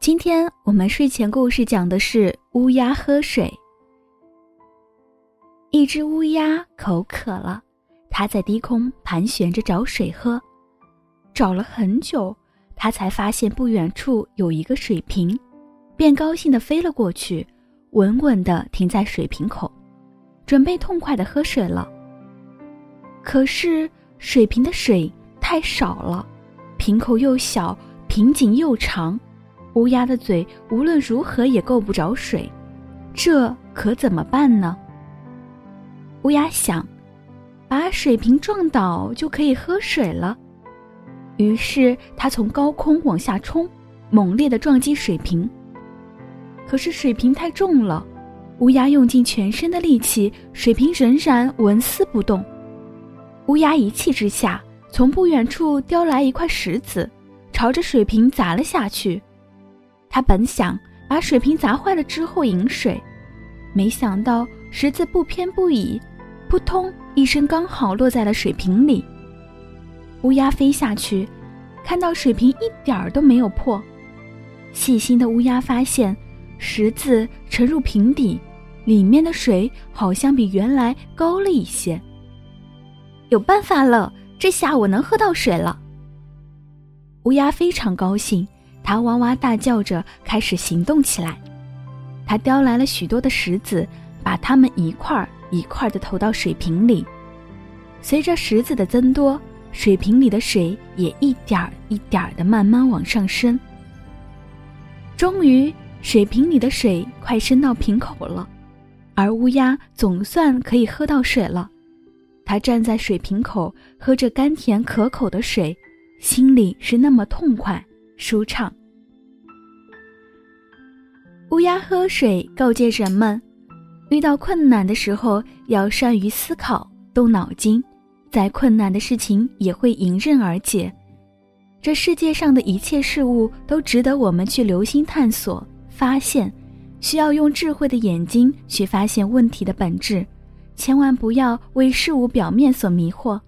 今天我们睡前故事讲的是乌鸦喝水。一只乌鸦口渴了，它在低空盘旋着找水喝，找了很久，它才发现不远处有一个水瓶，便高兴地飞了过去，稳稳地停在水瓶口，准备痛快地喝水了。可是水瓶的水太少了，瓶口又小，瓶颈又长。乌鸦的嘴无论如何也够不着水，这可怎么办呢？乌鸦想，把水瓶撞倒就可以喝水了。于是它从高空往下冲，猛烈的撞击水瓶。可是水瓶太重了，乌鸦用尽全身的力气，水瓶仍然纹丝不动。乌鸦一气之下，从不远处叼来一块石子，朝着水瓶砸了下去。他本想把水瓶砸坏了之后饮水，没想到石子不偏不倚，扑通一声，刚好落在了水瓶里。乌鸦飞下去，看到水瓶一点儿都没有破。细心的乌鸦发现，石子沉入瓶底，里面的水好像比原来高了一些。有办法了，这下我能喝到水了。乌鸦非常高兴。他哇哇大叫着开始行动起来，他叼来了许多的石子，把它们一块儿一块儿的投到水瓶里。随着石子的增多，水瓶里的水也一点儿一点儿的慢慢往上升。终于，水瓶里的水快升到瓶口了，而乌鸦总算可以喝到水了。它站在水瓶口，喝着甘甜可口的水，心里是那么痛快。舒畅。乌鸦喝水告诫人们：遇到困难的时候要善于思考、动脑筋，再困难的事情也会迎刃而解。这世界上的一切事物都值得我们去留心探索、发现，需要用智慧的眼睛去发现问题的本质，千万不要为事物表面所迷惑。